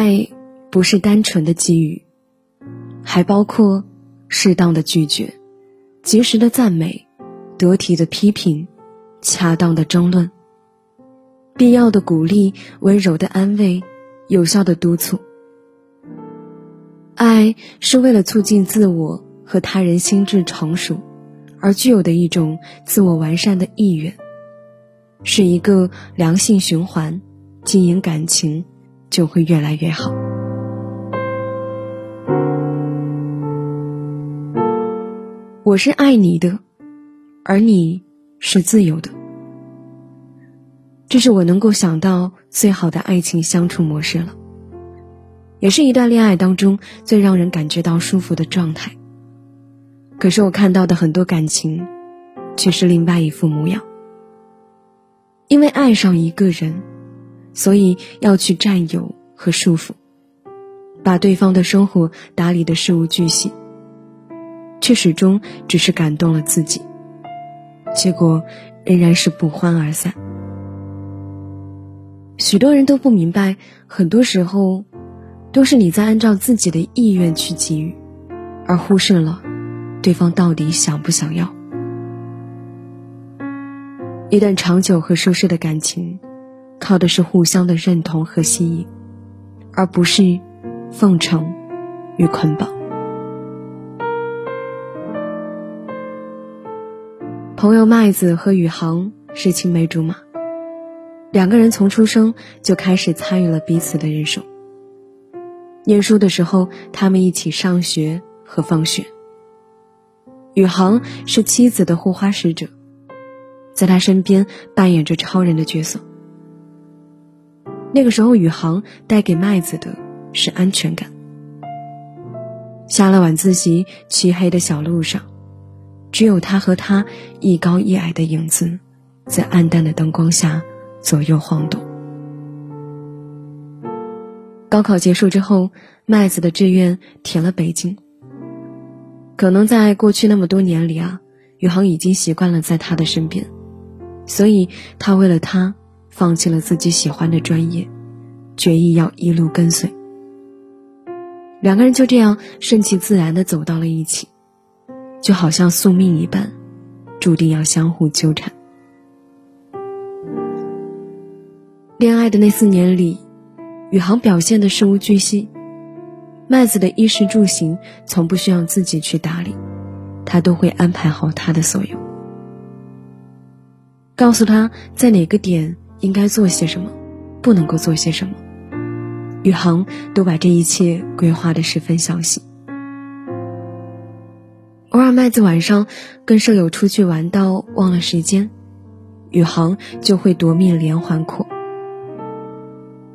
爱不是单纯的给予，还包括适当的拒绝、及时的赞美、得体的批评、恰当的争论、必要的鼓励、温柔的安慰、有效的督促。爱是为了促进自我和他人心智成熟而具有的一种自我完善的意愿，是一个良性循环，经营感情就会越来越好。我是爱你的，而你是自由的，这是我能够想到最好的爱情相处模式了。也是一段恋爱当中最让人感觉到舒服的状态。可是我看到的很多感情，却是另外一副模样。因为爱上一个人，所以要去占有和束缚，把对方的生活打理的事无巨细，却始终只是感动了自己，结果仍然是不欢而散。许多人都不明白，很多时候。都是你在按照自己的意愿去给予，而忽视了对方到底想不想要。一段长久和舒适的感情，靠的是互相的认同和吸引，而不是奉承与捆绑。朋友麦子和宇航是青梅竹马，两个人从出生就开始参与了彼此的人生。念书的时候，他们一起上学和放学。宇航是妻子的护花使者，在他身边扮演着超人的角色。那个时候，宇航带给麦子的是安全感。下了晚自习，漆黑的小路上，只有他和他一高一矮的影子，在暗淡的灯光下左右晃动。高考结束之后，麦子的志愿填了北京。可能在过去那么多年里啊，宇航已经习惯了在他的身边，所以他为了他放弃了自己喜欢的专业，决意要一路跟随。两个人就这样顺其自然的走到了一起，就好像宿命一般，注定要相互纠缠。恋爱的那四年里。宇航表现的事无巨细，麦子的衣食住行从不需要自己去打理，他都会安排好他的所有，告诉他在哪个点应该做些什么，不能够做些什么，宇航都把这一切规划的十分详细。偶尔麦子晚上跟舍友出去玩到忘了时间，宇航就会夺命连环 call。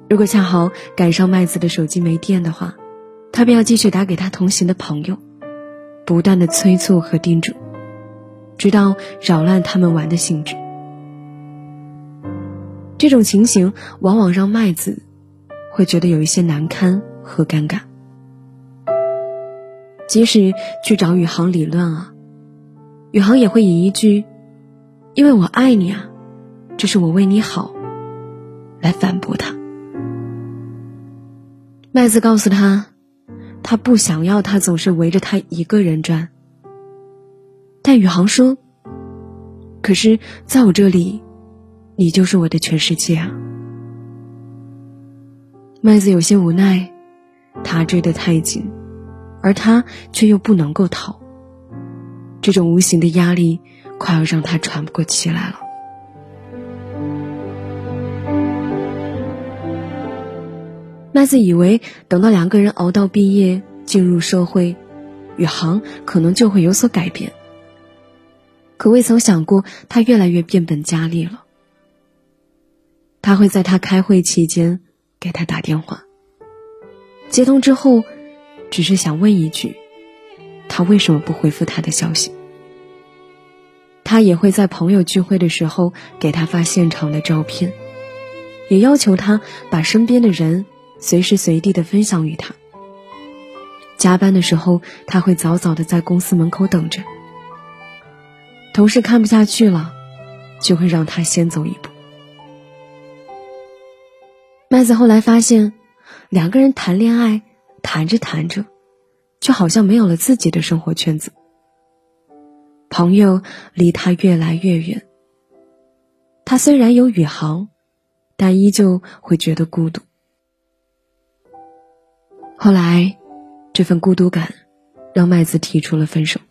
如果恰好赶上麦子的手机没电的话，他便要继续打给他同行的朋友，不断的催促和叮嘱，直到扰乱他们玩的兴致。这种情形往往让麦子会觉得有一些难堪和尴尬。即使去找宇航理论啊，宇航也会以一句“因为我爱你啊，这是我为你好”来反驳他。麦子告诉他，他不想要他总是围着他一个人转。但宇航说：“可是在我这里，你就是我的全世界啊。”麦子有些无奈，他追得太紧，而他却又不能够逃。这种无形的压力，快要让他喘不过气来了。麦子以为等到两个人熬到毕业进入社会，宇航可能就会有所改变。可未曾想过，他越来越变本加厉了。他会在他开会期间给他打电话，接通之后，只是想问一句，他为什么不回复他的消息。他也会在朋友聚会的时候给他发现场的照片，也要求他把身边的人。随时随地的分享于他。加班的时候，他会早早的在公司门口等着。同事看不下去了，就会让他先走一步。麦子后来发现，两个人谈恋爱，谈着谈着，就好像没有了自己的生活圈子。朋友离他越来越远。他虽然有宇航，但依旧会觉得孤独。后来，这份孤独感让麦子提出了分手。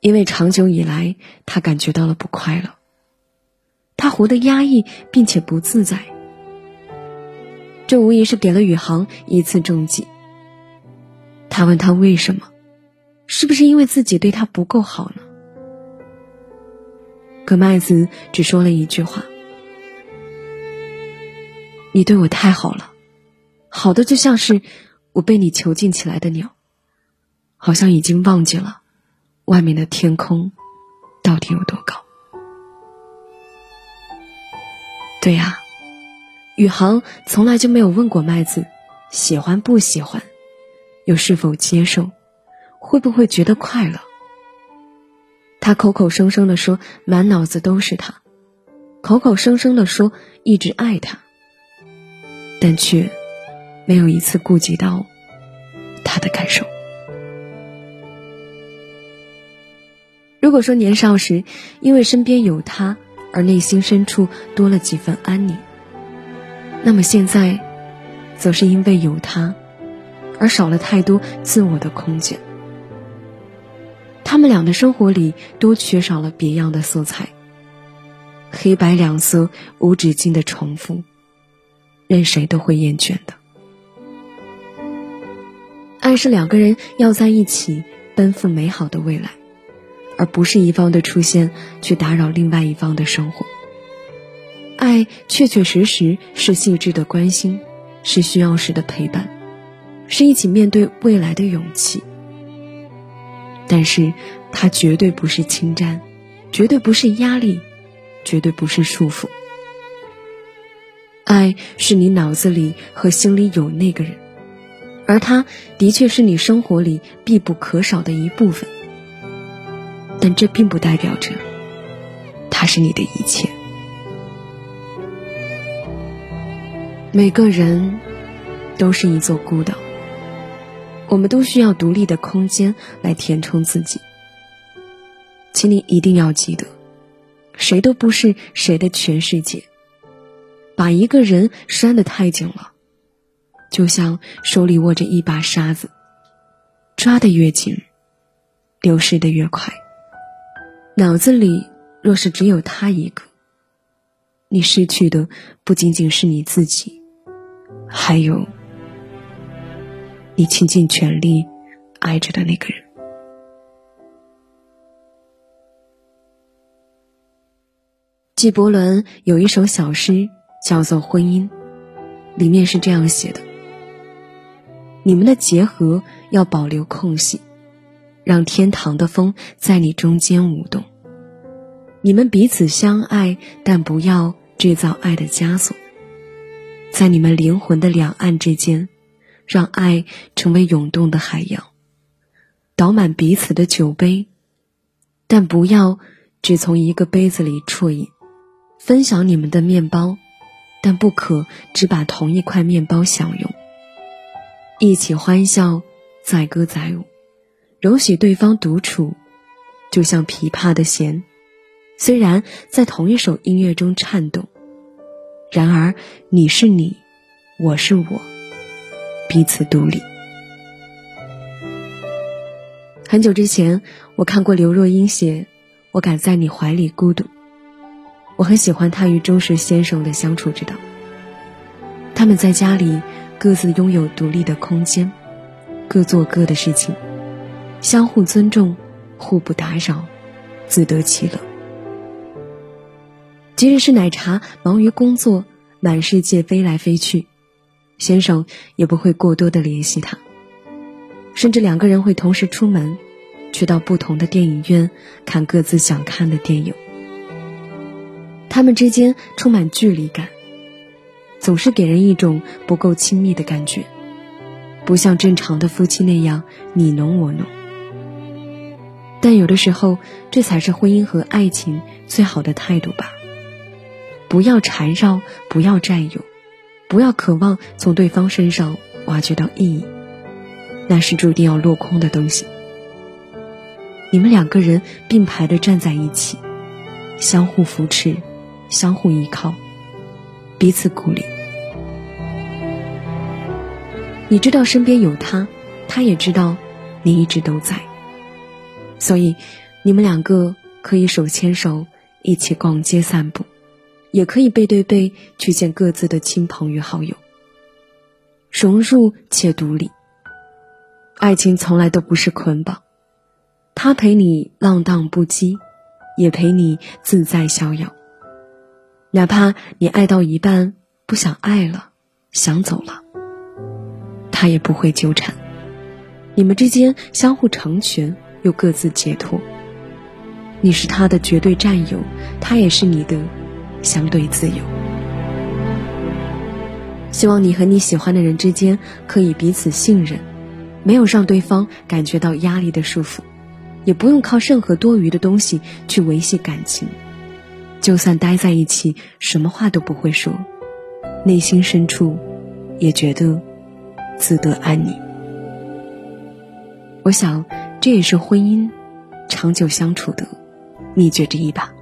因为长久以来，他感觉到了不快乐。他活得压抑并且不自在，这无疑是给了宇航一次重击。他问他为什么，是不是因为自己对他不够好呢？可麦子只说了一句话：“你对我太好了，好的就像是我被你囚禁起来的鸟，好像已经忘记了外面的天空到底有多高。”对呀，宇航从来就没有问过麦子喜欢不喜欢，又是否接受，会不会觉得快乐。他口口声声的说满脑子都是他，口口声声的说一直爱他，但却没有一次顾及到他的感受。如果说年少时因为身边有他而内心深处多了几分安宁，那么现在，则是因为有他而少了太多自我的空间。他们俩的生活里都缺少了别样的色彩，黑白两色无止境的重复，任谁都会厌倦的。爱是两个人要在一起奔赴美好的未来，而不是一方的出现去打扰另外一方的生活。爱确确实实是细致的关心，是需要时的陪伴，是一起面对未来的勇气。但是，它绝对不是侵占，绝对不是压力，绝对不是束缚。爱是你脑子里和心里有那个人，而他的确是你生活里必不可少的一部分。但这并不代表着，他是你的一切。每个人都是一座孤岛。我们都需要独立的空间来填充自己，请你一定要记得，谁都不是谁的全世界。把一个人拴得太紧了，就像手里握着一把沙子，抓得越紧，流失的越快。脑子里若是只有他一个，你失去的不仅仅是你自己，还有。你倾尽全力爱着的那个人。纪伯伦有一首小诗叫做《婚姻》，里面是这样写的：“你们的结合要保留空隙，让天堂的风在你中间舞动。你们彼此相爱，但不要制造爱的枷锁，在你们灵魂的两岸之间。”让爱成为涌动的海洋，倒满彼此的酒杯，但不要只从一个杯子里啜饮。分享你们的面包，但不可只把同一块面包享用。一起欢笑，载歌载舞，容许对方独处，就像琵琶的弦，虽然在同一首音乐中颤动，然而你是你，我是我。彼此独立。很久之前，我看过刘若英写《我敢在你怀里孤独》，我很喜欢她与钟石先生的相处之道。他们在家里各自拥有独立的空间，各做各的事情，相互尊重，互不打扰，自得其乐。即使是奶茶忙于工作，满世界飞来飞去。先生也不会过多的联系他，甚至两个人会同时出门，去到不同的电影院看各自想看的电影。他们之间充满距离感，总是给人一种不够亲密的感觉，不像正常的夫妻那样你侬我侬。但有的时候，这才是婚姻和爱情最好的态度吧。不要缠绕，不要占有。不要渴望从对方身上挖掘到意义，那是注定要落空的东西。你们两个人并排的站在一起，相互扶持，相互依靠，彼此鼓励。你知道身边有他，他也知道你一直都在，所以你们两个可以手牵手一起逛街散步，也可以背对背去见各自的亲朋与好友，融入且独立。爱情从来都不是捆绑。他陪你浪荡不羁，也陪你自在逍遥。哪怕你爱到一半不想爱了，想走了，他也不会纠缠。你们之间相互成全，又各自解脱。你是他的绝对占有，他也是你的相对自由。希望你和你喜欢的人之间可以彼此信任，没有让对方感觉到压力的束缚。也不用靠任何多余的东西去维系感情，就算待在一起，什么话都不会说，内心深处也觉得自得安宁。我想，这也是婚姻长久相处的秘诀之一吧。